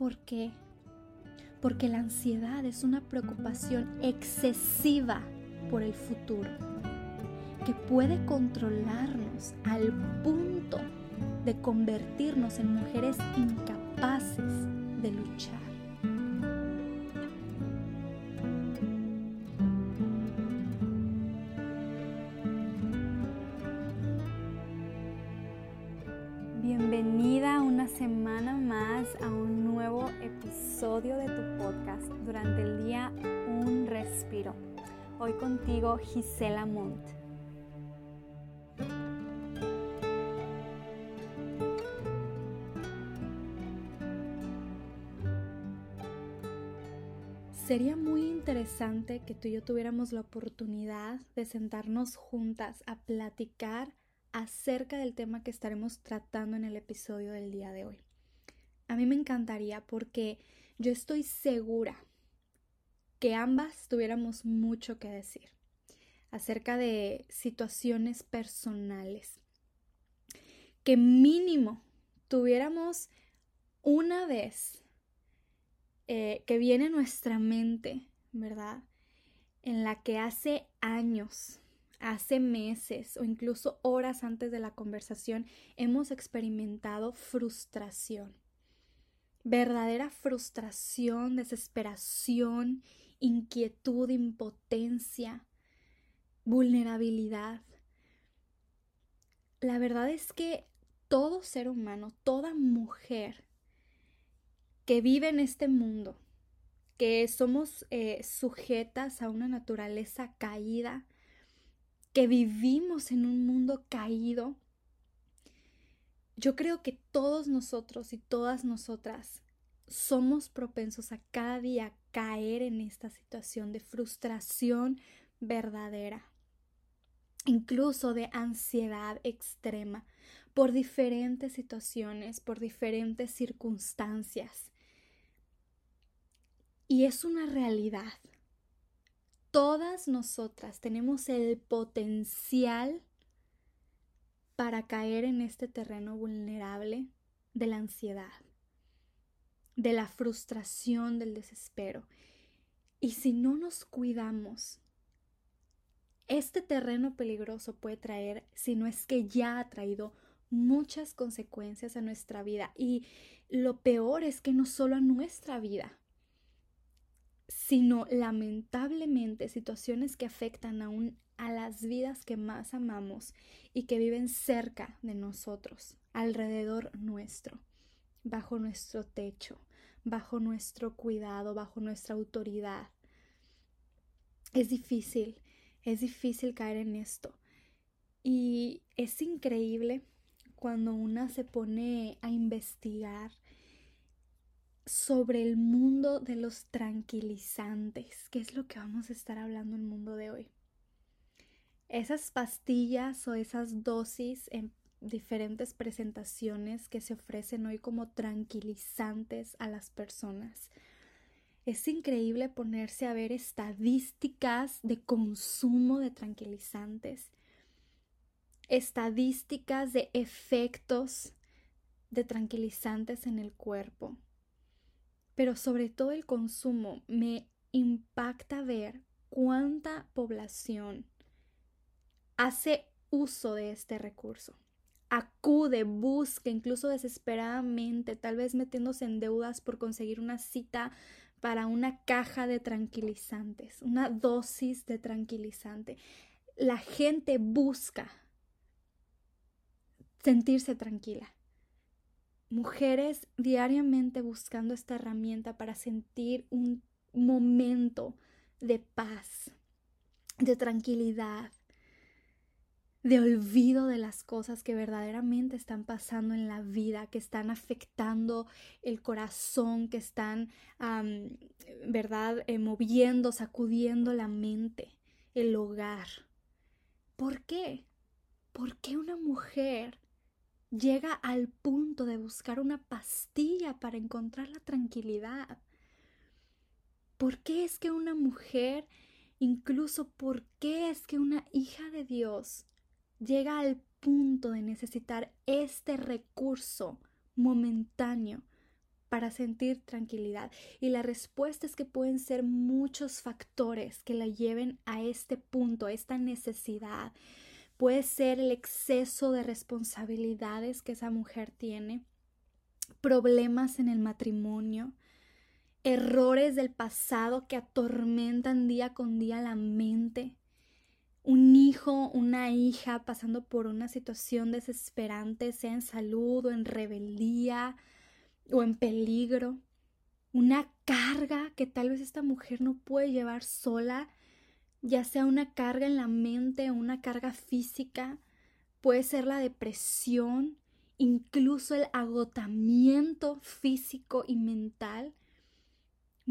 por qué? Porque la ansiedad es una preocupación excesiva por el futuro que puede controlarnos al punto de convertirnos en mujeres incapaces de luchar. Gisela Montt. Sería muy interesante que tú y yo tuviéramos la oportunidad de sentarnos juntas a platicar acerca del tema que estaremos tratando en el episodio del día de hoy. A mí me encantaría porque yo estoy segura que ambas tuviéramos mucho que decir acerca de situaciones personales. Que mínimo tuviéramos una vez eh, que viene nuestra mente, ¿verdad? En la que hace años, hace meses o incluso horas antes de la conversación hemos experimentado frustración. Verdadera frustración, desesperación, inquietud, impotencia, vulnerabilidad. La verdad es que todo ser humano, toda mujer que vive en este mundo, que somos eh, sujetas a una naturaleza caída, que vivimos en un mundo caído, yo creo que todos nosotros y todas nosotras somos propensos a cada día caer en esta situación de frustración verdadera, incluso de ansiedad extrema por diferentes situaciones, por diferentes circunstancias. Y es una realidad. Todas nosotras tenemos el potencial para caer en este terreno vulnerable de la ansiedad, de la frustración, del desespero. Y si no nos cuidamos, este terreno peligroso puede traer, si no es que ya ha traído muchas consecuencias a nuestra vida. Y lo peor es que no solo a nuestra vida, sino lamentablemente situaciones que afectan aún a las vidas que más amamos y que viven cerca de nosotros, alrededor nuestro, bajo nuestro techo, bajo nuestro cuidado, bajo nuestra autoridad. Es difícil, es difícil caer en esto. Y es increíble cuando una se pone a investigar sobre el mundo de los tranquilizantes, que es lo que vamos a estar hablando en el mundo de hoy. Esas pastillas o esas dosis en diferentes presentaciones que se ofrecen hoy como tranquilizantes a las personas. Es increíble ponerse a ver estadísticas de consumo de tranquilizantes, estadísticas de efectos de tranquilizantes en el cuerpo pero sobre todo el consumo, me impacta ver cuánta población hace uso de este recurso. Acude, busca, incluso desesperadamente, tal vez metiéndose en deudas por conseguir una cita para una caja de tranquilizantes, una dosis de tranquilizante. La gente busca sentirse tranquila mujeres diariamente buscando esta herramienta para sentir un momento de paz, de tranquilidad, de olvido de las cosas que verdaderamente están pasando en la vida, que están afectando el corazón, que están, ¿verdad?, eh, moviendo, sacudiendo la mente, el hogar. ¿Por qué? ¿Por qué una mujer llega al punto de buscar una pastilla para encontrar la tranquilidad. ¿Por qué es que una mujer, incluso por qué es que una hija de Dios llega al punto de necesitar este recurso momentáneo para sentir tranquilidad? Y la respuesta es que pueden ser muchos factores que la lleven a este punto, a esta necesidad. Puede ser el exceso de responsabilidades que esa mujer tiene, problemas en el matrimonio, errores del pasado que atormentan día con día la mente, un hijo, una hija pasando por una situación desesperante, sea en salud o en rebeldía o en peligro, una carga que tal vez esta mujer no puede llevar sola, ya sea una carga en la mente una carga física, puede ser la depresión, incluso el agotamiento físico y mental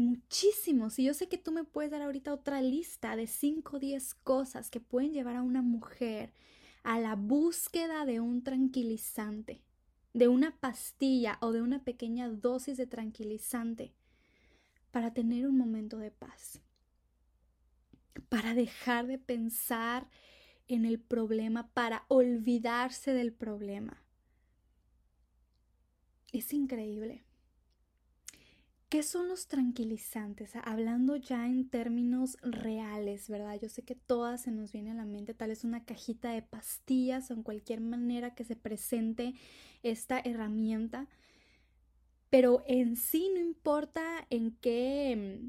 muchísimos. Y yo sé que tú me puedes dar ahorita otra lista de 5 o 10 cosas que pueden llevar a una mujer a la búsqueda de un tranquilizante, de una pastilla o de una pequeña dosis de tranquilizante para tener un momento de paz, para dejar de pensar en el problema, para olvidarse del problema. Es increíble. ¿Qué son los tranquilizantes? Hablando ya en términos reales, ¿verdad? Yo sé que todas se nos viene a la mente, tal vez una cajita de pastillas o en cualquier manera que se presente esta herramienta, pero en sí no importa en qué,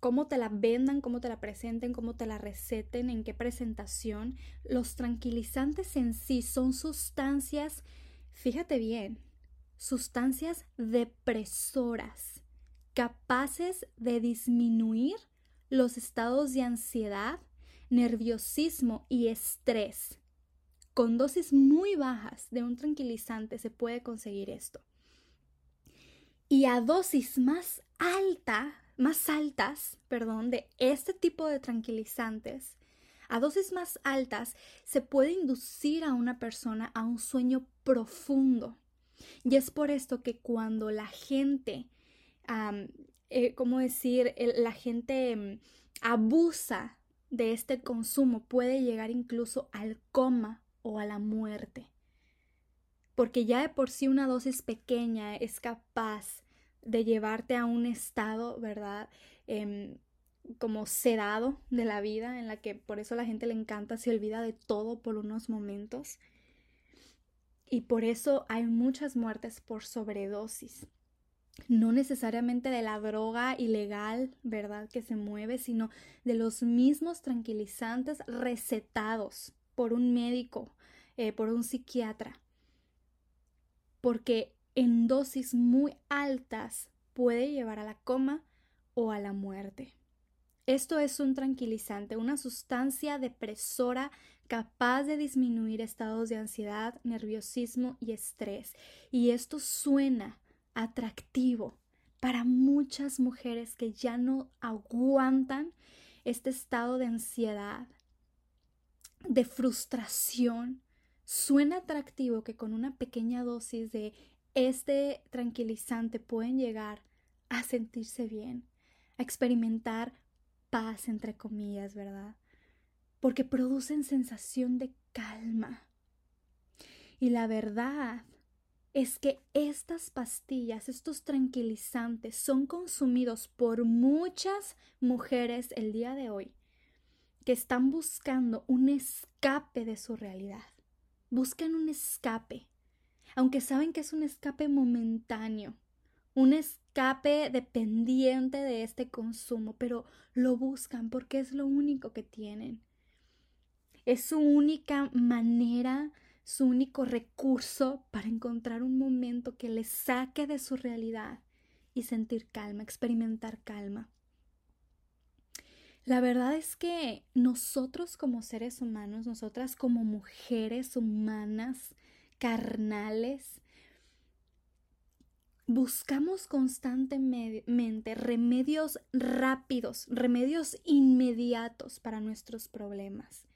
cómo te la vendan, cómo te la presenten, cómo te la receten, en qué presentación, los tranquilizantes en sí son sustancias, fíjate bien, sustancias depresoras capaces de disminuir los estados de ansiedad, nerviosismo y estrés. Con dosis muy bajas de un tranquilizante se puede conseguir esto. Y a dosis más alta, más altas, perdón, de este tipo de tranquilizantes, a dosis más altas se puede inducir a una persona a un sueño profundo. Y es por esto que cuando la gente eh, ¿cómo decir? la gente mm, abusa de este consumo, puede llegar incluso al coma o a la muerte. Porque ya de por sí una dosis pequeña es capaz de llevarte a un estado, ¿verdad? Em, como sedado de la vida, en la que por eso la gente le encanta, se olvida de todo por unos momentos. Y por eso hay muchas muertes por sobredosis no necesariamente de la droga ilegal, ¿verdad? Que se mueve, sino de los mismos tranquilizantes recetados por un médico, eh, por un psiquiatra. Porque en dosis muy altas puede llevar a la coma o a la muerte. Esto es un tranquilizante, una sustancia depresora capaz de disminuir estados de ansiedad, nerviosismo y estrés. Y esto suena atractivo para muchas mujeres que ya no aguantan este estado de ansiedad, de frustración. Suena atractivo que con una pequeña dosis de este tranquilizante pueden llegar a sentirse bien, a experimentar paz, entre comillas, ¿verdad? Porque producen sensación de calma. Y la verdad es que estas pastillas, estos tranquilizantes, son consumidos por muchas mujeres el día de hoy que están buscando un escape de su realidad. Buscan un escape, aunque saben que es un escape momentáneo, un escape dependiente de este consumo, pero lo buscan porque es lo único que tienen. Es su única manera su único recurso para encontrar un momento que les saque de su realidad y sentir calma, experimentar calma. La verdad es que nosotros como seres humanos, nosotras como mujeres humanas, carnales, buscamos constantemente remedios rápidos, remedios inmediatos para nuestros problemas.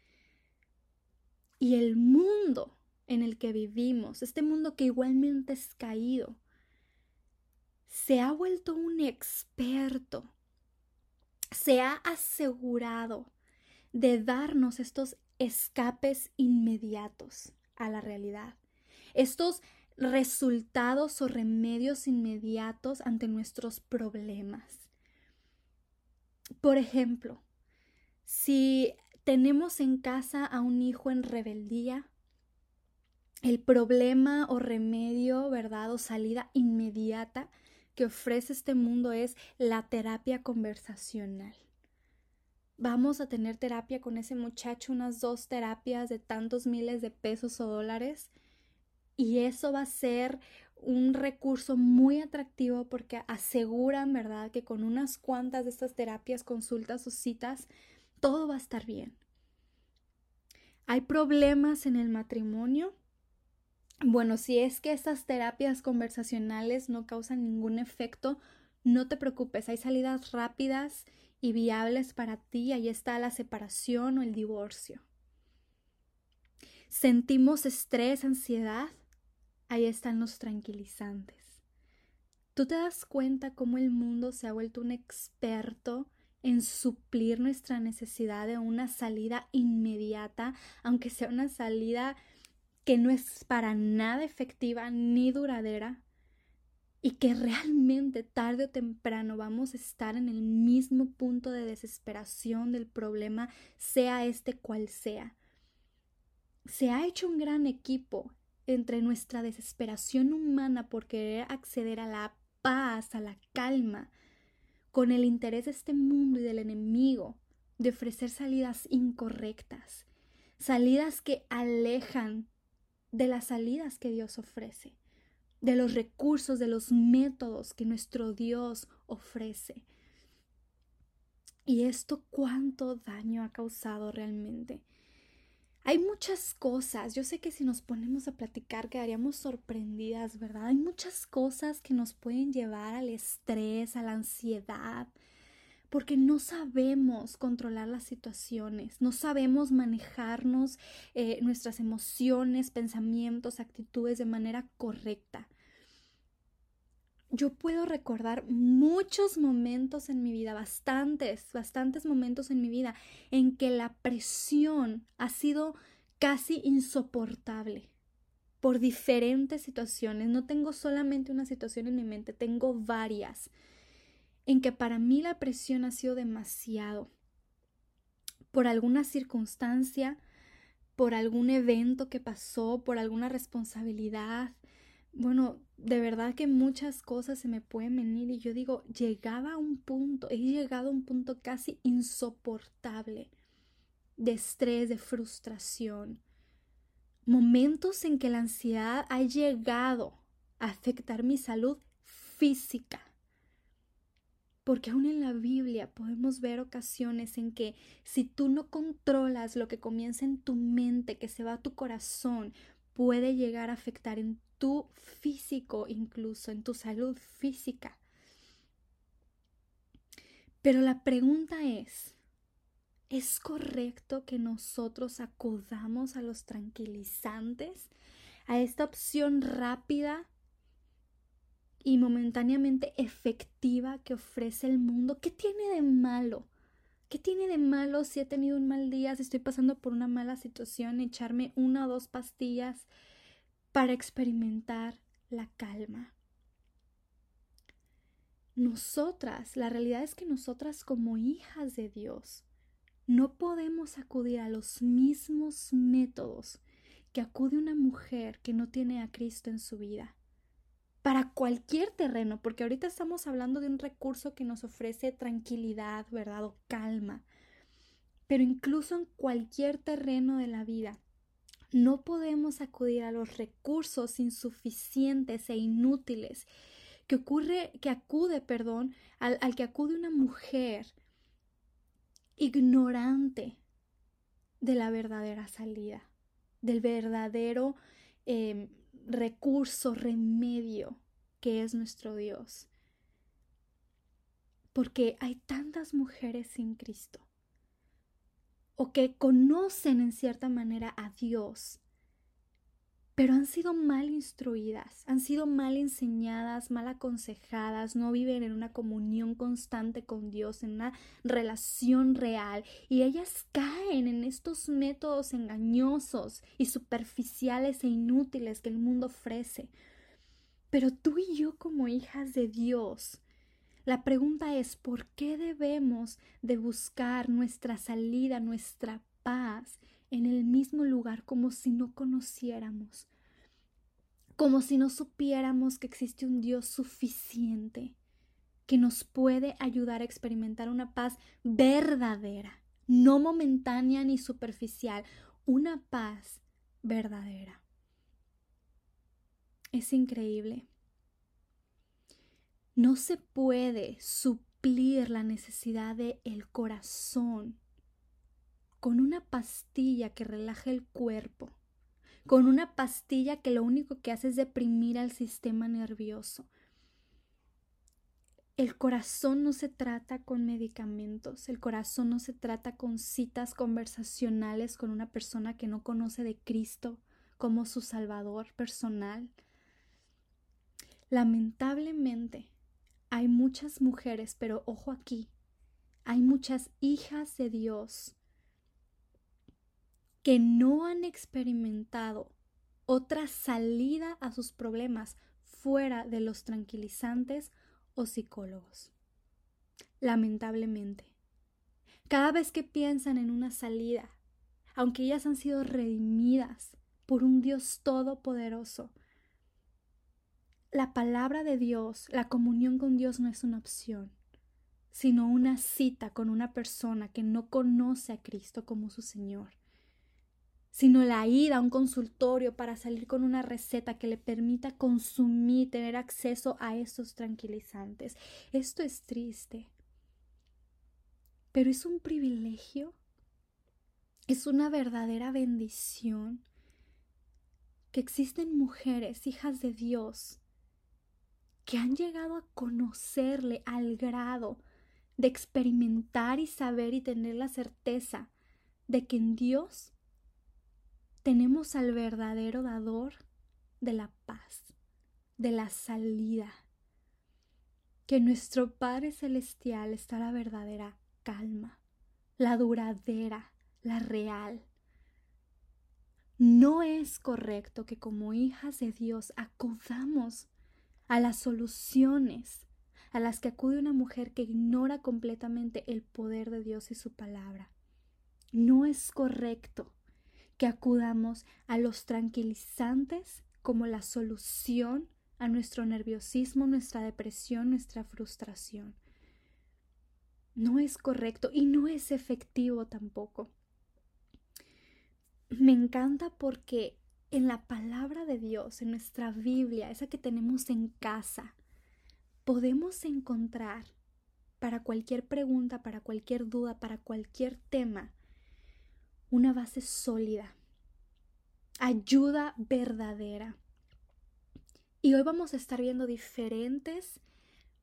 Y el mundo en el que vivimos, este mundo que igualmente es caído, se ha vuelto un experto, se ha asegurado de darnos estos escapes inmediatos a la realidad, estos resultados o remedios inmediatos ante nuestros problemas. Por ejemplo, si tenemos en casa a un hijo en rebeldía, el problema o remedio, ¿verdad? O salida inmediata que ofrece este mundo es la terapia conversacional. Vamos a tener terapia con ese muchacho, unas dos terapias de tantos miles de pesos o dólares. Y eso va a ser un recurso muy atractivo porque aseguran, ¿verdad?, que con unas cuantas de estas terapias, consultas o citas, todo va a estar bien. Hay problemas en el matrimonio, bueno, si es que estas terapias conversacionales no causan ningún efecto, no te preocupes, hay salidas rápidas y viables para ti, ahí está la separación o el divorcio. Sentimos estrés, ansiedad, ahí están los tranquilizantes. ¿Tú te das cuenta cómo el mundo se ha vuelto un experto en suplir nuestra necesidad de una salida inmediata, aunque sea una salida que no es para nada efectiva ni duradera y que realmente tarde o temprano vamos a estar en el mismo punto de desesperación del problema, sea este cual sea. Se ha hecho un gran equipo entre nuestra desesperación humana por querer acceder a la paz, a la calma, con el interés de este mundo y del enemigo de ofrecer salidas incorrectas, salidas que alejan de las salidas que Dios ofrece, de los recursos, de los métodos que nuestro Dios ofrece. Y esto cuánto daño ha causado realmente. Hay muchas cosas, yo sé que si nos ponemos a platicar quedaríamos sorprendidas, ¿verdad? Hay muchas cosas que nos pueden llevar al estrés, a la ansiedad, porque no sabemos controlar las situaciones, no sabemos manejarnos eh, nuestras emociones, pensamientos, actitudes de manera correcta. Yo puedo recordar muchos momentos en mi vida, bastantes, bastantes momentos en mi vida en que la presión ha sido casi insoportable por diferentes situaciones. No tengo solamente una situación en mi mente, tengo varias en que para mí la presión ha sido demasiado. Por alguna circunstancia, por algún evento que pasó, por alguna responsabilidad. Bueno, de verdad que muchas cosas se me pueden venir y yo digo, llegaba a un punto, he llegado a un punto casi insoportable de estrés, de frustración. Momentos en que la ansiedad ha llegado a afectar mi salud física porque aún en la Biblia podemos ver ocasiones en que si tú no controlas lo que comienza en tu mente, que se va a tu corazón, puede llegar a afectar en tu físico, incluso en tu salud física. Pero la pregunta es, ¿es correcto que nosotros acudamos a los tranquilizantes? A esta opción rápida y momentáneamente efectiva que ofrece el mundo. ¿Qué tiene de malo? ¿Qué tiene de malo si he tenido un mal día, si estoy pasando por una mala situación, echarme una o dos pastillas para experimentar la calma? Nosotras, la realidad es que nosotras como hijas de Dios, no podemos acudir a los mismos métodos que acude una mujer que no tiene a Cristo en su vida para cualquier terreno, porque ahorita estamos hablando de un recurso que nos ofrece tranquilidad, ¿verdad? O calma. Pero incluso en cualquier terreno de la vida, no podemos acudir a los recursos insuficientes e inútiles que ocurre, que acude, perdón, al, que acude una mujer ignorante de la verdadera salida, del verdadero em, recurso, remedio que es nuestro Dios. Porque hay tantas mujeres sin Cristo o que conocen en cierta manera a Dios, pero han sido mal instruidas, han sido mal enseñadas, mal aconsejadas, no viven en una comunión constante con Dios, en una relación real, y ellas caen en estos métodos engañosos y superficiales e inútiles que el mundo ofrece. Pero tú y yo como hijas de Dios, la pregunta es ¿por qué debemos de buscar nuestra salida, nuestra paz en el mismo lugar como si no conociéramos, como si no supiéramos que existe un Dios suficiente que nos puede ayudar a experimentar una paz verdadera, no momentánea ni superficial, una paz verdadera. Es increíble. No se puede suplir la necesidad del el corazón con una pastilla que relaje el cuerpo, con una pastilla que lo único que hace es deprimir al sistema nervioso. El corazón no se trata con medicamentos, el corazón no se trata con citas conversacionales con una persona que no conoce de Cristo como su Salvador personal. Lamentablemente, hay muchas mujeres, pero ojo aquí, hay muchas hijas de Dios que no han experimentado otra salida a sus problemas fuera de los tranquilizantes o psicólogos. Lamentablemente, cada vez que piensan en una salida, aunque ellas han sido redimidas por un Dios todopoderoso, la palabra de Dios, la comunión con Dios no es una opción, sino una cita con una persona que no conoce a Cristo como su Señor sino la ida a un consultorio para salir con una receta que le permita consumir, tener acceso a estos tranquilizantes. Esto es triste, pero es un privilegio, es una verdadera bendición que existen mujeres, hijas de Dios, que han llegado a conocerle al grado de experimentar y saber y tener la certeza de que en Dios tenemos al verdadero dador de la paz, de la salida. Que nuestro Padre Celestial está la verdadera calma, la duradera, la real. No es correcto que como hijas de Dios acudamos a las soluciones a las que acude una mujer que ignora completamente el poder de Dios y su palabra. No es correcto que acudamos a los tranquilizantes como la solución a nuestro nerviosismo, nuestra depresión, nuestra frustración. No es correcto y no es efectivo tampoco. Me encanta porque en la palabra de Dios, en nuestra Biblia, esa que tenemos en casa, podemos encontrar para cualquier pregunta, para cualquier duda, para cualquier tema, una base sólida, ayuda verdadera. Y hoy vamos a estar viendo diferentes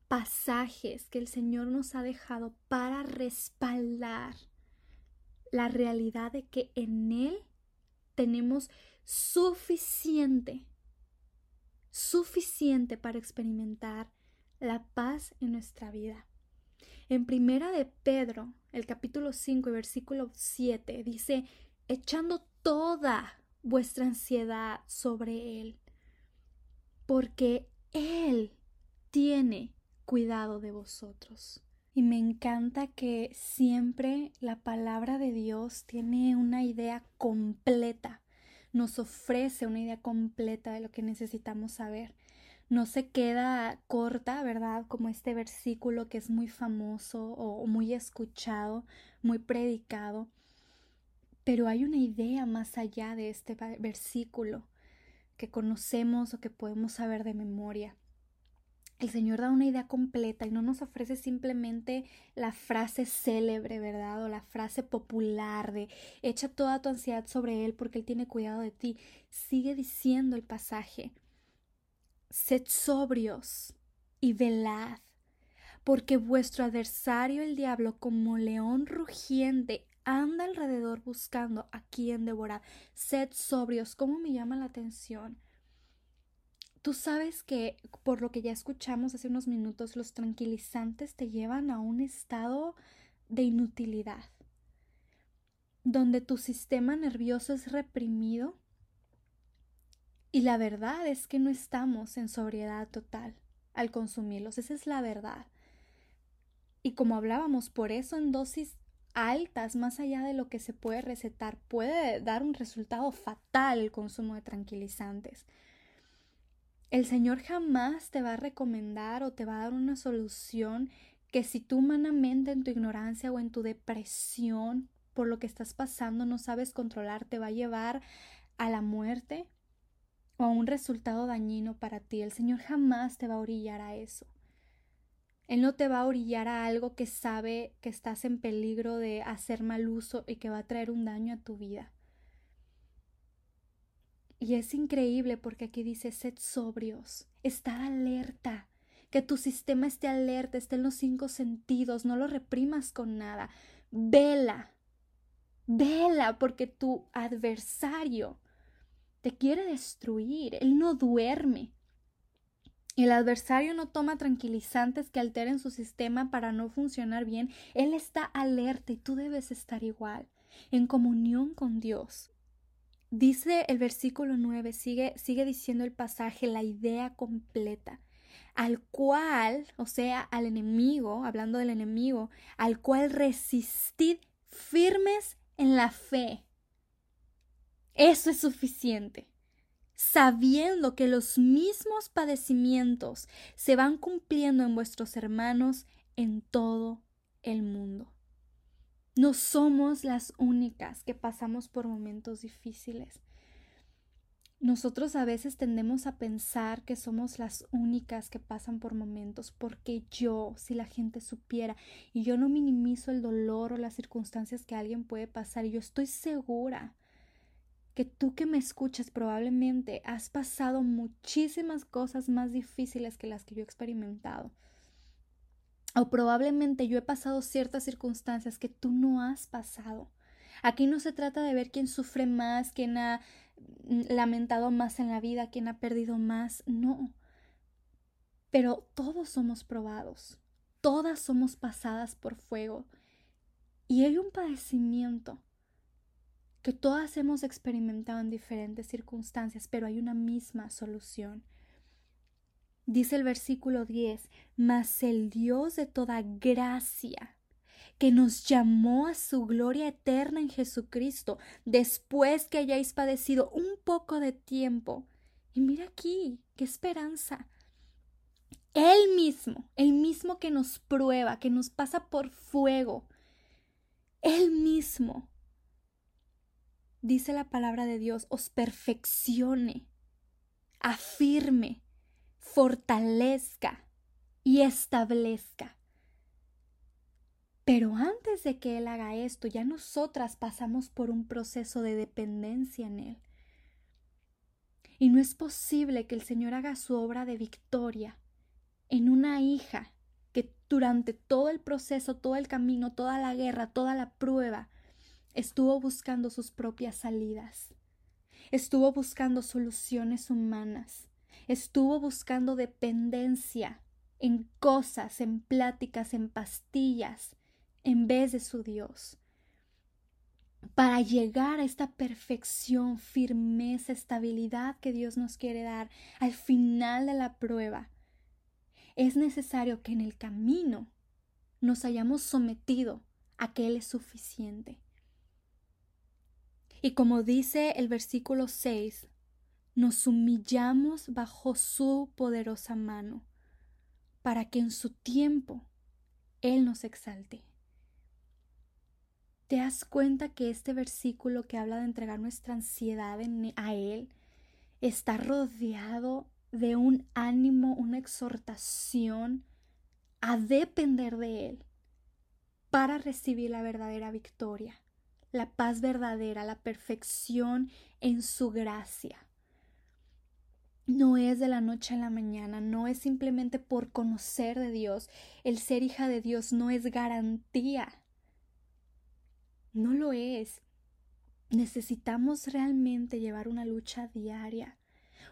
pasajes que el Señor nos ha dejado para respaldar la realidad de que en Él tenemos suficiente, suficiente para experimentar la paz en nuestra vida. En primera de Pedro, el capítulo 5 y versículo 7 dice, echando toda vuestra ansiedad sobre Él, porque Él tiene cuidado de vosotros. Y me encanta que siempre la palabra de Dios tiene una idea completa, nos ofrece una idea completa de lo que necesitamos saber no se queda corta, ¿verdad? Como este versículo que es muy famoso o muy escuchado, muy predicado. Pero hay una idea más allá de este versículo que conocemos o que podemos saber de memoria. El Señor da una idea completa y no nos ofrece simplemente la frase célebre, ¿verdad? O la frase popular de echa toda tu ansiedad sobre Él porque Él tiene cuidado de ti. Sigue diciendo el pasaje Sed sobrios y velad, porque vuestro adversario el diablo como león rugiente anda alrededor buscando a quien devorar. Sed sobrios. ¿Cómo me llama la atención? Tú sabes que, por lo que ya escuchamos hace unos minutos, los tranquilizantes te llevan a un estado de inutilidad, donde tu sistema nervioso es reprimido y la verdad es que no estamos en sobriedad total al consumirlos, esa es la verdad. Y como hablábamos, por eso en dosis altas, más allá de lo que se puede recetar, puede dar un resultado fatal el consumo de tranquilizantes. El Señor jamás te va a recomendar o te va a dar una solución que si tú humanamente en tu ignorancia o en tu depresión por lo que estás pasando no sabes controlar, te va a llevar a la muerte o a un resultado dañino para ti. El Señor jamás te va a orillar a eso. Él no te va a orillar a algo que sabe que estás en peligro de hacer mal uso y que va a traer un daño a tu vida. Y es increíble porque aquí dice, sed sobrios, estad alerta, que tu sistema esté alerta, esté en los cinco sentidos, no lo reprimas con nada. Vela, vela porque tu adversario te quiere destruir, él no duerme. El adversario no toma tranquilizantes que alteren su sistema para no funcionar bien. Él está alerta y tú debes estar igual, en comunión con Dios. Dice el versículo 9, sigue, sigue diciendo el pasaje, la idea completa, al cual, o sea, al enemigo, hablando del enemigo, al cual resistid firmes en la fe. Eso es suficiente sabiendo que los mismos padecimientos se van cumpliendo en vuestros hermanos en todo el mundo. No somos las únicas que pasamos por momentos difíciles. Nosotros a veces tendemos a pensar que somos las únicas que pasan por momentos, porque yo, si la gente supiera, y yo no minimizo el dolor o las circunstancias que alguien puede pasar, y yo estoy segura que tú que me escuchas probablemente has pasado muchísimas cosas más difíciles que las que yo he experimentado. O probablemente yo he pasado ciertas circunstancias que tú no has pasado. Aquí no se trata de ver quién sufre más, quién ha lamentado más en la vida, quién ha perdido más. No. Pero todos somos probados. Todas somos pasadas por fuego. Y hay un padecimiento que todas hemos experimentado en diferentes circunstancias, pero hay una misma solución. Dice el versículo 10, mas el Dios de toda gracia, que nos llamó a su gloria eterna en Jesucristo, después que hayáis padecido un poco de tiempo. Y mira aquí, qué esperanza. Él mismo, el mismo que nos prueba, que nos pasa por fuego, Él mismo dice la palabra de Dios, os perfeccione, afirme, fortalezca y establezca. Pero antes de que Él haga esto, ya nosotras pasamos por un proceso de dependencia en Él. Y no es posible que el Señor haga su obra de victoria en una hija que durante todo el proceso, todo el camino, toda la guerra, toda la prueba, estuvo buscando sus propias salidas, estuvo buscando soluciones humanas, estuvo buscando dependencia en cosas, en pláticas, en pastillas, en vez de su Dios. Para llegar a esta perfección, firmeza, estabilidad que Dios nos quiere dar al final de la prueba, es necesario que en el camino nos hayamos sometido a que Él es suficiente. Y como dice el versículo 6, nos humillamos bajo su poderosa mano, para que en su tiempo Él nos exalte. ¿Te das cuenta que este versículo que habla de entregar nuestra ansiedad a Él está rodeado de un ánimo, una exhortación a depender de Él para recibir la verdadera victoria? La paz verdadera, la perfección en su gracia. No es de la noche a la mañana, no es simplemente por conocer de Dios. El ser hija de Dios no es garantía No lo es. Necesitamos realmente llevar una lucha diaria,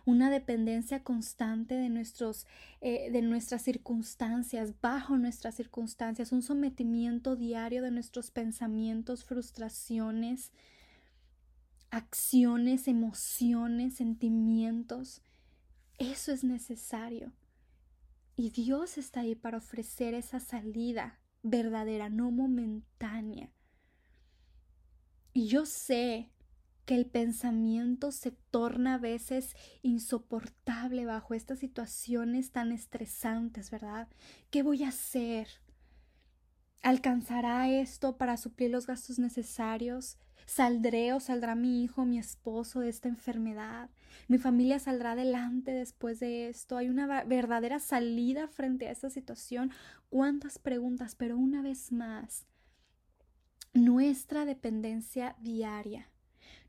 una dependencia constante de, nuestros, eh, de nuestras circunstancias, bajo nuestras circunstancias, un sometimiento diario de nuestros pensamientos, frustraciones, acciones, emociones, sentimientos. Eso es necesario. Y Dios está ahí para ofrecer esa salida verdadera, no momentánea. Y yo sé que el pensamiento se torna a veces insoportable bajo estas situaciones tan estresantes, ¿verdad? ¿Qué voy a hacer? ¿Alcanzará esto para suplir los gastos necesarios? ¿Saldré o saldrá mi hijo, mi esposo de esta enfermedad? ¿Mi familia saldrá adelante después de esto? ¿Hay una verdadera salida frente a esta situación? ¿Cuántas preguntas? Pero una vez más, nuestra dependencia diaria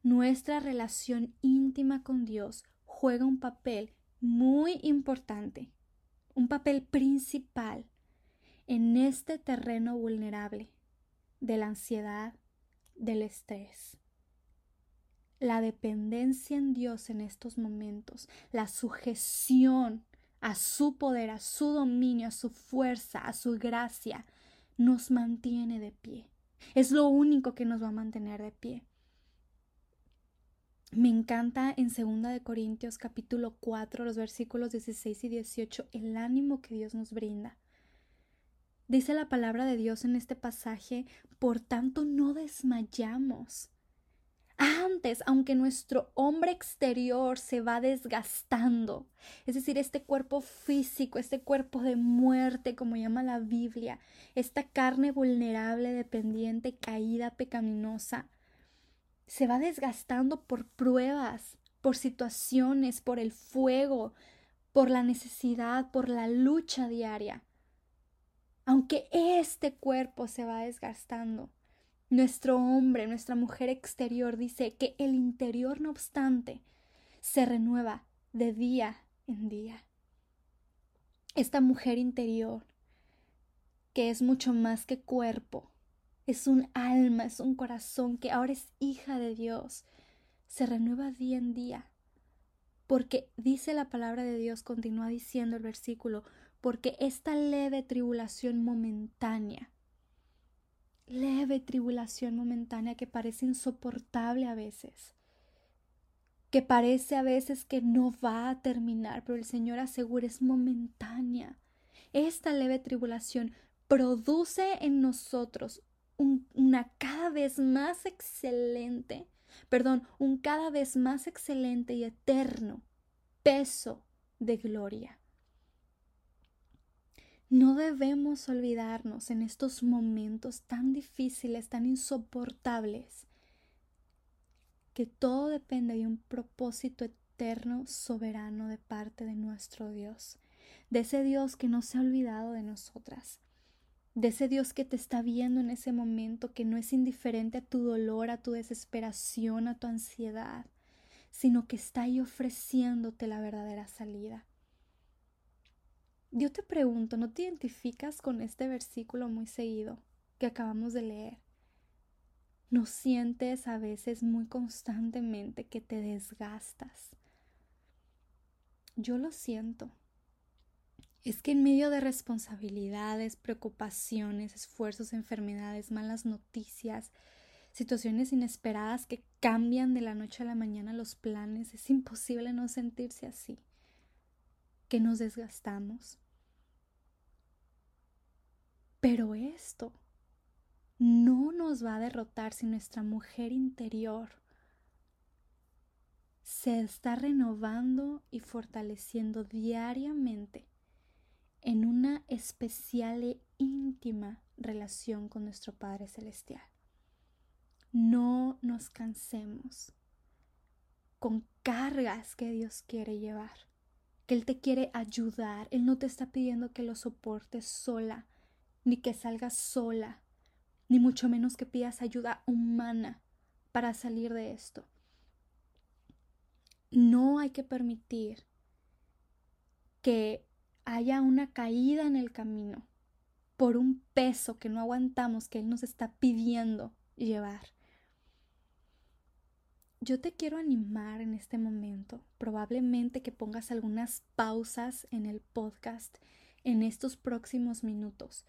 nuestra relación íntima con Dios juega un papel muy importante, un papel principal en este terreno vulnerable de la ansiedad, del estrés. La dependencia en Dios en estos momentos, la sujeción a su poder, a su dominio, a su fuerza, a su gracia, nos mantiene de pie. Es lo único que nos va a mantener de pie. Me encanta en 2 de Corintios capítulo 4 los versículos 16 y 18 el ánimo que Dios nos brinda. Dice la palabra de Dios en este pasaje, por tanto no desmayamos. Antes, aunque nuestro hombre exterior se va desgastando, es decir, este cuerpo físico, este cuerpo de muerte, como llama la Biblia, esta carne vulnerable, dependiente, caída, pecaminosa, se va desgastando por pruebas, por situaciones, por el fuego, por la necesidad, por la lucha diaria. Aunque este cuerpo se va desgastando, nuestro hombre, nuestra mujer exterior dice que el interior, no obstante, se renueva de día en día. Esta mujer interior, que es mucho más que cuerpo, es un alma, es un corazón que ahora es hija de Dios. Se renueva día en día. Porque dice la palabra de Dios, continúa diciendo el versículo, porque esta leve tribulación momentánea, leve tribulación momentánea que parece insoportable a veces, que parece a veces que no va a terminar, pero el Señor asegura es momentánea. Esta leve tribulación produce en nosotros una cada vez más excelente, perdón, un cada vez más excelente y eterno peso de gloria. No debemos olvidarnos en estos momentos tan difíciles, tan insoportables, que todo depende de un propósito eterno, soberano de parte de nuestro Dios, de ese Dios que no se ha olvidado de nosotras, de ese Dios que te está viendo en ese momento, que no es indiferente a tu dolor, a tu desesperación, a tu ansiedad, sino que está ahí ofreciéndote la verdadera salida. Yo te pregunto, ¿no te identificas con este versículo muy seguido que acabamos de leer? ¿No sientes a veces muy constantemente que te desgastas? Yo lo siento es que en medio de responsabilidades, preocupaciones, esfuerzos, enfermedades, malas noticias, situaciones inesperadas que cambian de la noche a la mañana los planes, es imposible no sentirse así, que nos desgastamos. Pero esto no nos va a derrotar si nuestra mujer interior se está renovando y fortaleciendo diariamente en una especial e íntima relación con nuestro Padre Celestial. No nos cansemos con cargas que Dios quiere llevar, que Él te quiere ayudar, Él no te está pidiendo que lo soportes sola, ni que salgas sola, ni mucho menos que pidas ayuda humana para salir de esto. No hay que permitir que haya una caída en el camino por un peso que no aguantamos que Él nos está pidiendo llevar. Yo te quiero animar en este momento, probablemente que pongas algunas pausas en el podcast en estos próximos minutos,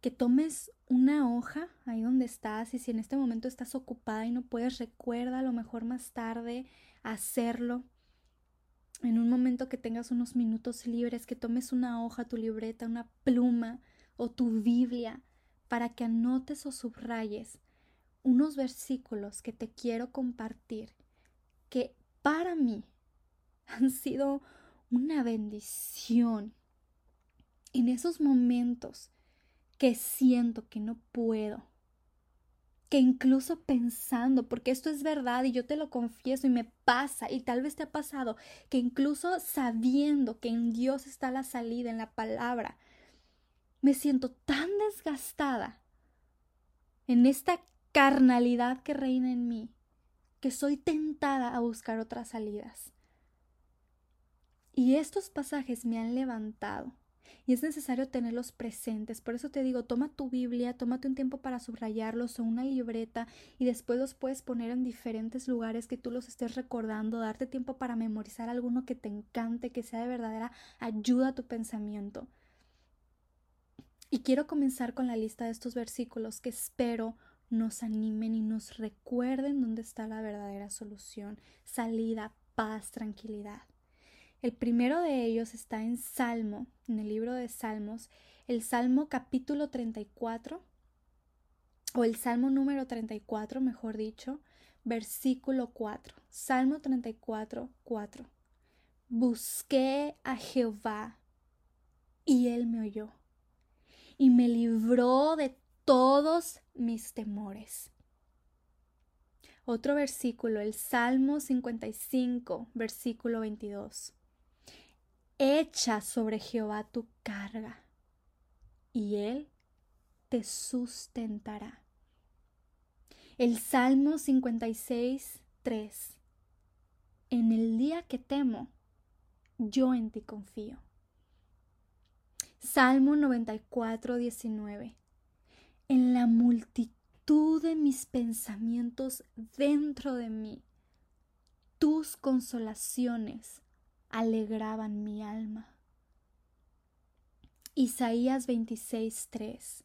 que tomes una hoja ahí donde estás y si en este momento estás ocupada y no puedes, recuerda a lo mejor más tarde hacerlo. En un momento que tengas unos minutos libres, que tomes una hoja, tu libreta, una pluma o tu Biblia para que anotes o subrayes unos versículos que te quiero compartir que para mí han sido una bendición en esos momentos que siento que no puedo, que incluso pensando, porque esto es verdad y yo te lo confieso y me pasa y tal vez te ha pasado, que incluso sabiendo que en Dios está la salida, en la palabra, me siento tan desgastada en esta carnalidad que reina en mí, que soy tentada a buscar otras salidas. Y estos pasajes me han levantado y es necesario tenerlos presentes. Por eso te digo, toma tu Biblia, tómate un tiempo para subrayarlos o una libreta y después los puedes poner en diferentes lugares que tú los estés recordando, darte tiempo para memorizar alguno que te encante, que sea de verdadera ayuda a tu pensamiento. Y quiero comenzar con la lista de estos versículos que espero nos animen y nos recuerden dónde está la verdadera solución, salida, paz, tranquilidad. El primero de ellos está en Salmo, en el libro de Salmos, el Salmo capítulo 34, o el Salmo número 34, mejor dicho, versículo 4. Salmo 34, 4. Busqué a Jehová y él me oyó y me libró de todos mis temores. Otro versículo, el Salmo 55, versículo 22. Echa sobre Jehová tu carga, y él te sustentará. El Salmo 56, 3. En el día que temo, yo en ti confío. Salmo 94, 19. En la multitud de mis pensamientos dentro de mí, tus consolaciones alegraban mi alma. Isaías 26, 3.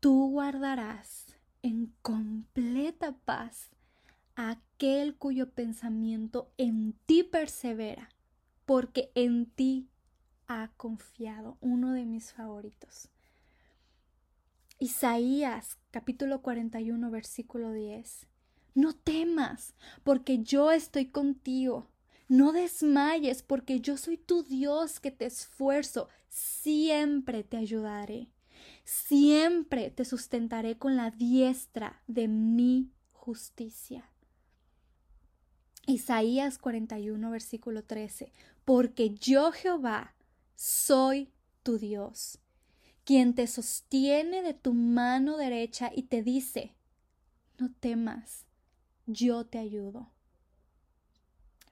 Tú guardarás en completa paz aquel cuyo pensamiento en ti persevera, porque en ti ha confiado, uno de mis favoritos. Isaías capítulo 41 versículo 10. No temas, porque yo estoy contigo. No desmayes, porque yo soy tu Dios que te esfuerzo. Siempre te ayudaré. Siempre te sustentaré con la diestra de mi justicia. Isaías 41, versículo 13. Porque yo Jehová soy tu Dios, quien te sostiene de tu mano derecha y te dice, no temas, yo te ayudo.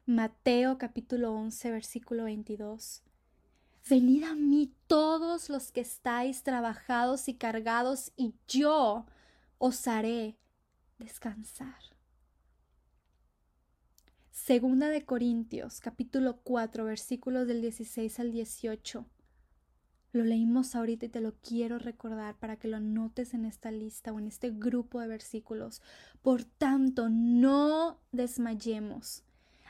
Mateo capítulo 11 versículo 22. Venid a mí todos los que estáis trabajados y cargados, y yo os haré descansar. Segunda de Corintios, capítulo 4, versículos del 16 al 18. Lo leímos ahorita y te lo quiero recordar para que lo anotes en esta lista o en este grupo de versículos. Por tanto, no desmayemos.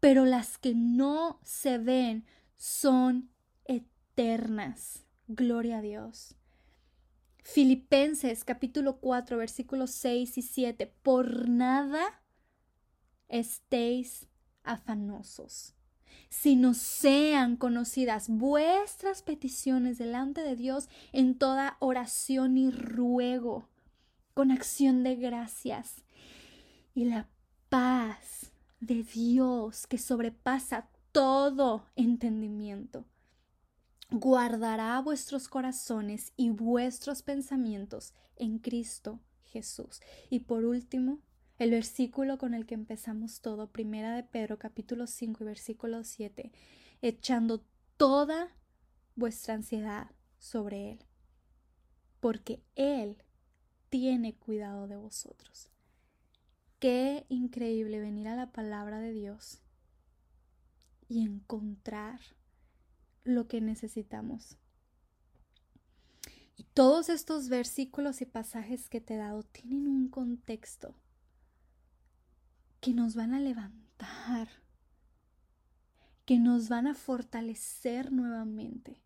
pero las que no se ven son eternas. Gloria a Dios. Filipenses capítulo 4 versículos 6 y 7. Por nada estéis afanosos, sino sean conocidas vuestras peticiones delante de Dios en toda oración y ruego con acción de gracias. Y la paz de Dios que sobrepasa todo entendimiento guardará vuestros corazones y vuestros pensamientos en Cristo Jesús. Y por último, el versículo con el que empezamos todo, primera de Pedro capítulo 5 y versículo 7, echando toda vuestra ansiedad sobre Él, porque Él tiene cuidado de vosotros. Qué increíble venir a la palabra de Dios y encontrar lo que necesitamos. Y todos estos versículos y pasajes que te he dado tienen un contexto que nos van a levantar, que nos van a fortalecer nuevamente.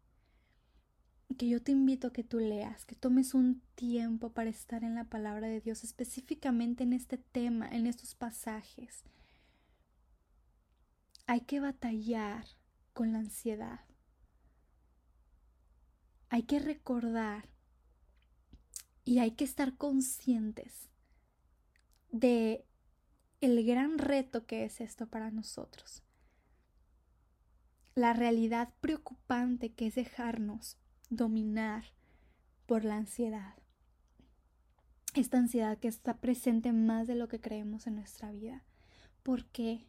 Que yo te invito a que tú leas, que tomes un tiempo para estar en la palabra de Dios, específicamente en este tema, en estos pasajes. Hay que batallar con la ansiedad hay que recordar y hay que estar conscientes de el gran reto que es esto para nosotros. La realidad preocupante que es dejarnos dominar por la ansiedad. Esta ansiedad que está presente más de lo que creemos en nuestra vida. ¿Por qué?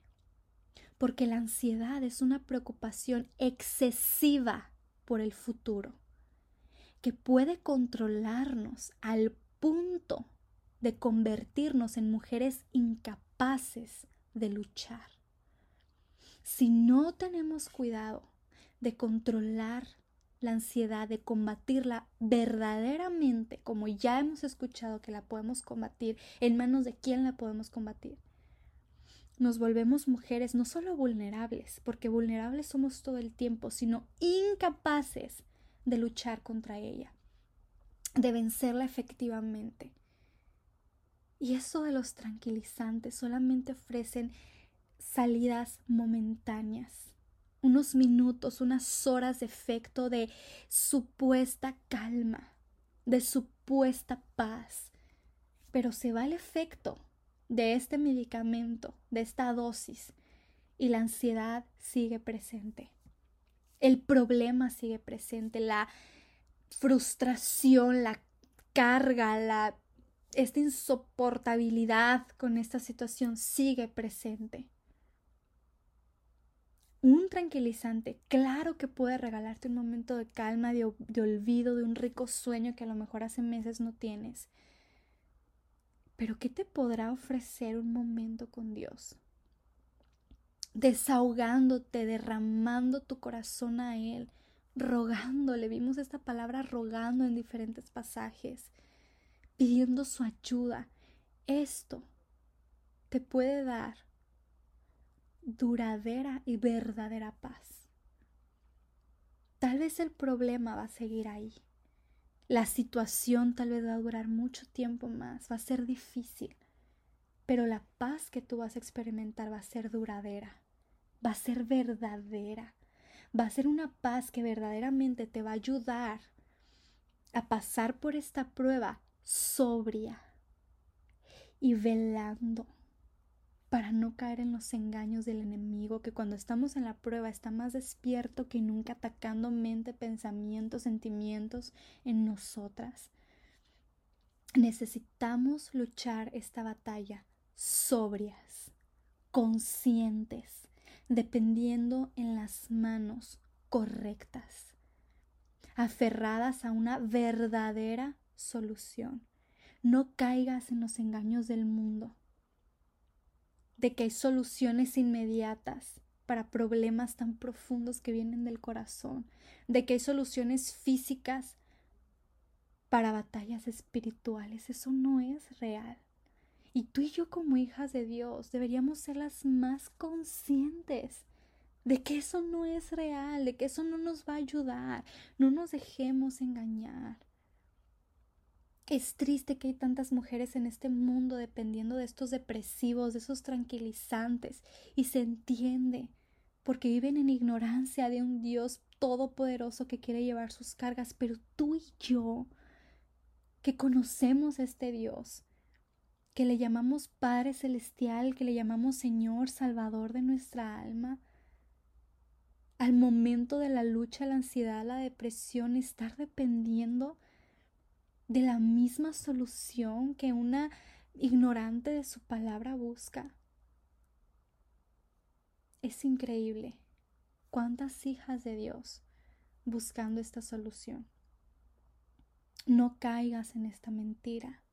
Porque la ansiedad es una preocupación excesiva por el futuro que puede controlarnos al punto de convertirnos en mujeres incapaces de luchar. Si no tenemos cuidado de controlar la ansiedad, de combatirla verdaderamente, como ya hemos escuchado que la podemos combatir, en manos de quién la podemos combatir, nos volvemos mujeres no solo vulnerables, porque vulnerables somos todo el tiempo, sino incapaces de luchar contra ella, de vencerla efectivamente. Y eso de los tranquilizantes solamente ofrecen salidas momentáneas, unos minutos, unas horas de efecto de supuesta calma, de supuesta paz. Pero se va el efecto de este medicamento, de esta dosis, y la ansiedad sigue presente el problema sigue presente, la frustración, la carga, la esta insoportabilidad con esta situación sigue presente. Un tranquilizante, claro que puede regalarte un momento de calma, de, olvido, de un rico sueño que a lo mejor hace meses no tienes. Pero ¿qué te podrá ofrecer un momento con Dios? desahogándote, derramando tu corazón a Él, rogándole. Vimos esta palabra rogando en diferentes pasajes, pidiendo su ayuda. Esto te puede dar duradera y verdadera paz. Tal vez el problema va a seguir ahí. La situación tal vez va a durar mucho tiempo más, va a ser difícil, pero la paz que tú vas a experimentar va a ser duradera va a ser verdadera, va a ser una paz que verdaderamente te va a ayudar a pasar por esta prueba sobria y velando para no caer en los engaños del enemigo que cuando estamos en la prueba está más despierto que nunca atacando mente, pensamientos, sentimientos en nosotras. Necesitamos luchar esta batalla sobrias, conscientes, dependiendo en las manos correctas, aferradas a una verdadera solución. No caigas en los engaños del mundo, de que hay soluciones inmediatas para problemas tan profundos que vienen del corazón, de que hay soluciones físicas para batallas espirituales. Eso no es real. Y tú y yo como hijas de Dios deberíamos ser las más conscientes de que eso no es real, de que eso no nos va a ayudar. No nos dejemos engañar. Es triste que hay tantas mujeres en este mundo dependiendo de estos depresivos, de esos tranquilizantes, y se entiende, porque viven en ignorancia de un Dios todopoderoso que quiere llevar sus cargas, pero tú y yo que conocemos a este Dios, que le llamamos Padre Celestial, que le llamamos Señor, Salvador de nuestra alma, al momento de la lucha, la ansiedad, la depresión, estar dependiendo de la misma solución que una ignorante de su palabra busca. Es increíble cuántas hijas de Dios buscando esta solución. No caigas en esta mentira.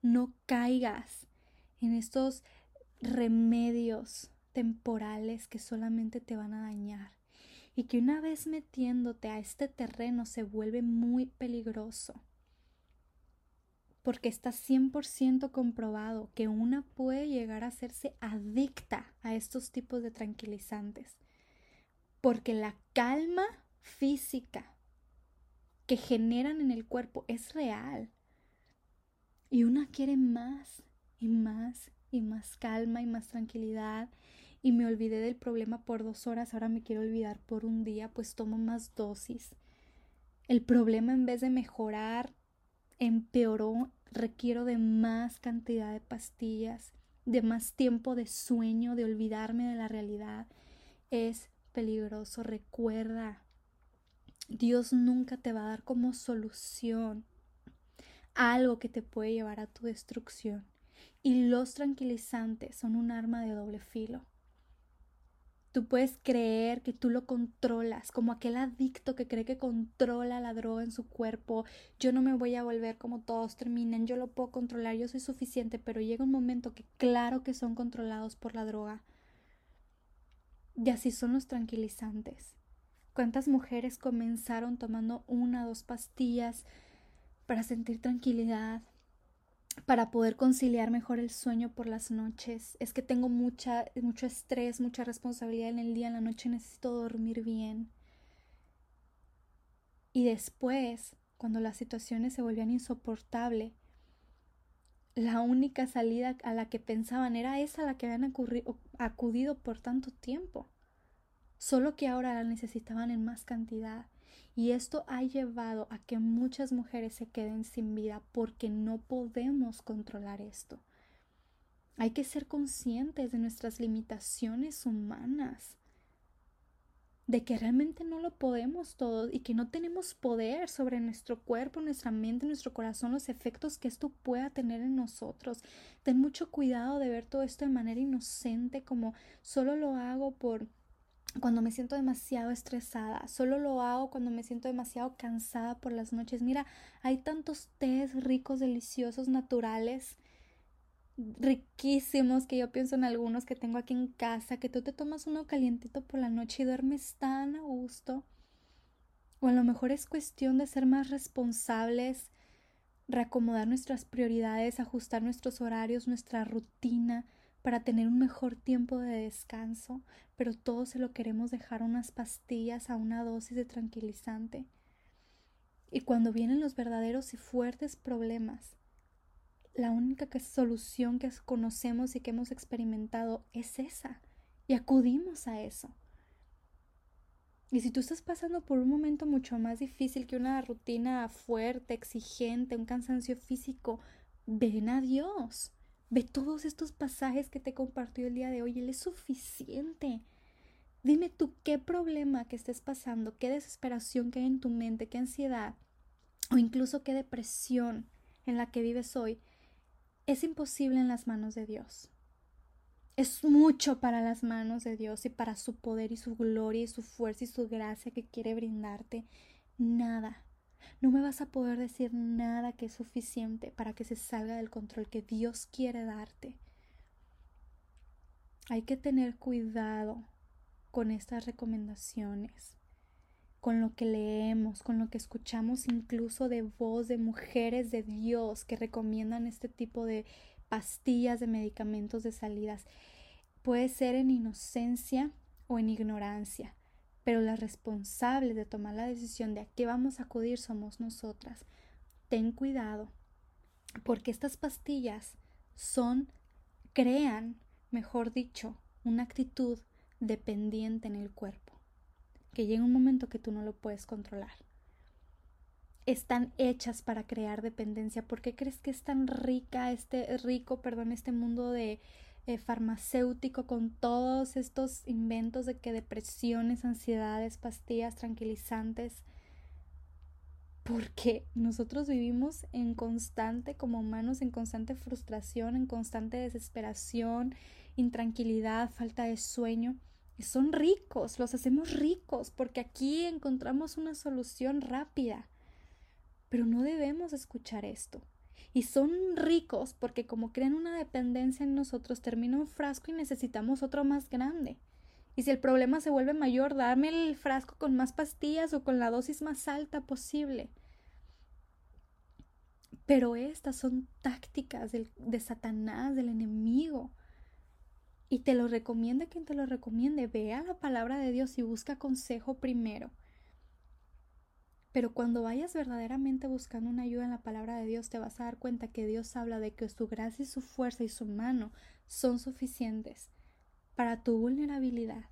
No caigas en estos remedios temporales que solamente te van a dañar y que una vez metiéndote a este terreno se vuelve muy peligroso porque está 100% comprobado que una puede llegar a hacerse adicta a estos tipos de tranquilizantes, porque la calma física que generan en el cuerpo es real. Y una quiere más y más y más calma y más tranquilidad. Y me olvidé del problema por dos horas, ahora me quiero olvidar por un día, pues tomo más dosis. El problema en vez de mejorar, empeoró, requiero de más cantidad de pastillas, de más tiempo de sueño, de olvidarme de la realidad. Es peligroso, recuerda, Dios nunca te va a dar como solución algo que te puede llevar a tu destrucción. Y los tranquilizantes son un arma de doble filo. Tú puedes creer que tú lo controlas, como aquel adicto que cree que controla la droga en su cuerpo. Yo no me voy a volver como todos terminan, yo lo puedo controlar, yo soy suficiente, pero llega un momento que claro que son controlados por la droga. Y así son los tranquilizantes. ¿Cuántas mujeres comenzaron tomando una o dos pastillas para sentir tranquilidad, para poder conciliar mejor el sueño por las noches? Es que tengo mucha, mucho estrés, mucha responsabilidad en el día, en la noche necesito dormir bien. Y después, cuando las situaciones se volvían insoportables, la única salida a la que pensaban era esa a la que habían acudido por tanto tiempo solo que ahora la necesitaban en más cantidad. Y esto ha llevado a que muchas mujeres se queden sin vida porque no podemos controlar esto. Hay que ser conscientes de nuestras limitaciones humanas, de que realmente no lo podemos todo y que no tenemos poder sobre nuestro cuerpo, nuestra mente, nuestro corazón, los efectos que esto pueda tener en nosotros. Ten mucho cuidado de ver todo esto de manera inocente, como solo lo hago por cuando me siento demasiado estresada, solo lo hago cuando me siento demasiado cansada por las noches. Mira, hay tantos tés ricos, deliciosos, naturales, riquísimos que yo pienso en algunos que tengo aquí en casa, que tú te tomas uno calientito por la noche y duermes tan a gusto. O a lo mejor es cuestión de ser más responsables, reacomodar nuestras prioridades, ajustar nuestros horarios, nuestra rutina, para tener un mejor tiempo de descanso, pero todo se lo queremos dejar unas pastillas a una dosis de tranquilizante. Y cuando vienen los verdaderos y fuertes problemas, la única solución que conocemos y que hemos experimentado es esa, y acudimos a eso. Y si tú estás pasando por un momento mucho más difícil que una rutina fuerte, exigente, un cansancio físico, ven a Dios. Ve todos estos pasajes que te compartió el día de hoy. Él es suficiente. Dime tú qué problema que estés pasando, qué desesperación que hay en tu mente, qué ansiedad o incluso qué depresión en la que vives hoy es imposible en las manos de Dios. Es mucho para las manos de Dios y para su poder y su gloria y su fuerza y su gracia que quiere brindarte. Nada, no me vas a poder decir nada que es suficiente para que se salga del control que Dios quiere darte. Hay que tener cuidado con estas recomendaciones, con lo que leemos, con lo que escuchamos incluso de voz de mujeres de Dios que recomiendan este tipo de pastillas, de medicamentos, de salidas. Puede ser en inocencia o en ignorancia pero las responsables de tomar la decisión de a qué vamos a acudir somos nosotras. Ten cuidado, porque estas pastillas son, crean, mejor dicho, una actitud dependiente en el cuerpo, que llega un momento que tú no lo puedes controlar. están hechas para crear dependencia. ¿Por qué crees que es tan rica este rico, perdón, este mundo de eh, farmacéutico con todos estos inventos de que depresiones, ansiedades, pastillas tranquilizantes? Porque nosotros vivimos en constante, como humanos, en constante frustración, en constante desesperación, intranquilidad, falta de sueño. Son ricos, los hacemos ricos, porque aquí encontramos una solución rápida. Pero no debemos escuchar esto. Y son ricos porque como crean una dependencia en nosotros, termina un frasco y necesitamos otro más grande. Y si el problema se vuelve mayor, dame el frasco con más pastillas o con la dosis más alta posible. Pero estas son tácticas de Satanás, del enemigo. Y te lo recomienda quien te lo recomiende. Vea la palabra de Dios y busca consejo primero. Pero cuando vayas verdaderamente buscando una ayuda en la palabra de Dios, te vas a dar cuenta que Dios habla de que su gracia y su fuerza y su mano son suficientes para tu vulnerabilidad,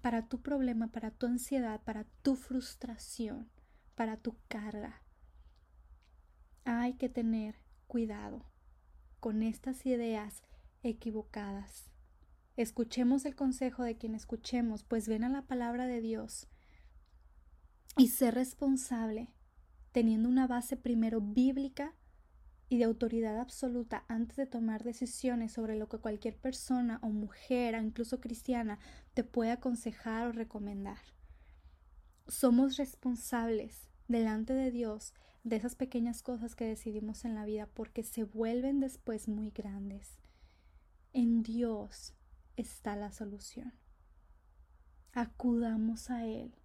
para tu problema, para tu ansiedad, para tu frustración, para tu carga. Hay que tener cuidado con estas ideas equivocadas. Escuchemos el consejo de quien escuchemos, pues ven a la palabra de Dios y ser responsable, teniendo una base primero bíblica y de autoridad absoluta antes de tomar decisiones sobre lo que cualquier persona o mujer, incluso cristiana, te puede aconsejar o recomendar. Somos responsables delante de Dios de esas pequeñas cosas que decidimos en la vida porque se vuelven después muy grandes. En Dios está la solución. Acudamos a Él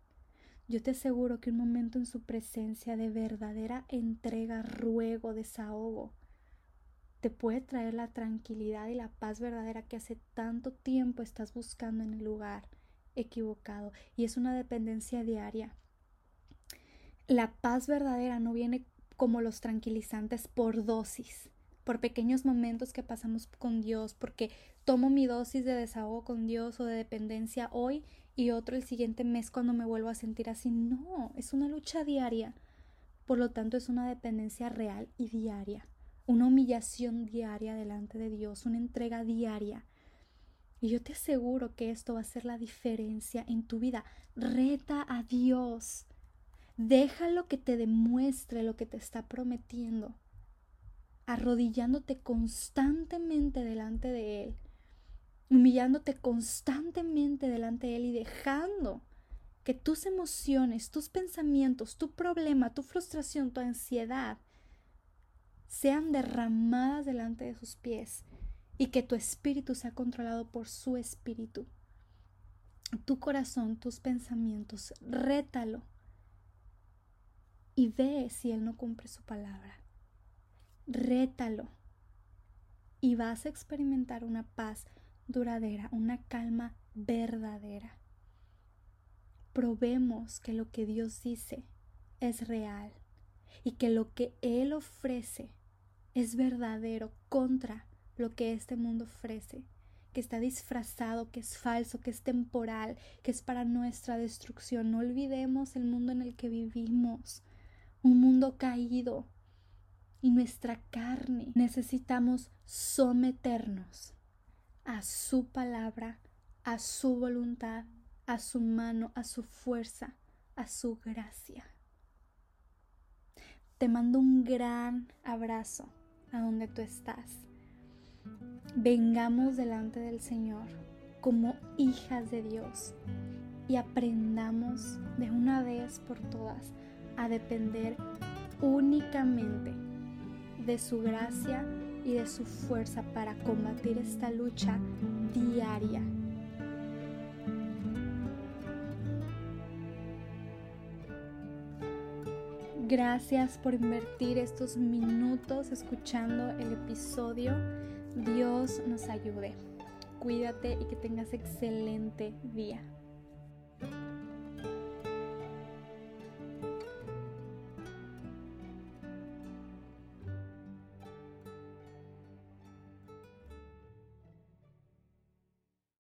yo te aseguro que un momento en su presencia de verdadera entrega, ruego, desahogo, te puede traer la tranquilidad y la paz verdadera que hace tanto tiempo estás buscando en el lugar equivocado. Y es una dependencia diaria. La paz verdadera no viene como los tranquilizantes por dosis, por pequeños momentos que pasamos con Dios, porque tomo mi dosis de desahogo con Dios o de dependencia hoy y otro el siguiente mes cuando me vuelvo a sentir así. No, es una lucha diaria. Por lo tanto, es una dependencia real y diaria, una humillación diaria delante de Dios, una entrega diaria. Y yo te aseguro que esto va a ser la diferencia en tu vida. Reta a Dios. Déjalo que te demuestre lo que te está prometiendo. Arrodillándote constantemente delante de Él humillándote constantemente delante de Él y dejando que tus emociones, tus pensamientos, tu problema, tu frustración, tu ansiedad sean derramadas delante de sus pies y que tu espíritu sea controlado por su espíritu. Tu corazón, tus pensamientos, rétalo y ve si Él no cumple su palabra. Rétalo y vas a experimentar una paz duradera, una calma verdadera. Probemos que lo que Dios dice es real y que lo que Él ofrece es verdadero contra lo que este mundo ofrece, que está disfrazado, que es falso, que es temporal, que es para nuestra destrucción. No olvidemos el mundo en el que vivimos, un mundo caído y nuestra carne. Necesitamos someternos a su palabra, a su voluntad, a su mano, a su fuerza, a su gracia. Te mando un gran abrazo a donde tú estás. Vengamos delante del Señor como hijas de Dios y aprendamos de una vez por todas a depender únicamente de su gracia y de su fuerza para combatir esta lucha diaria. Gracias por invertir estos minutos escuchando el episodio. Dios nos ayude. Cuídate y que tengas excelente día.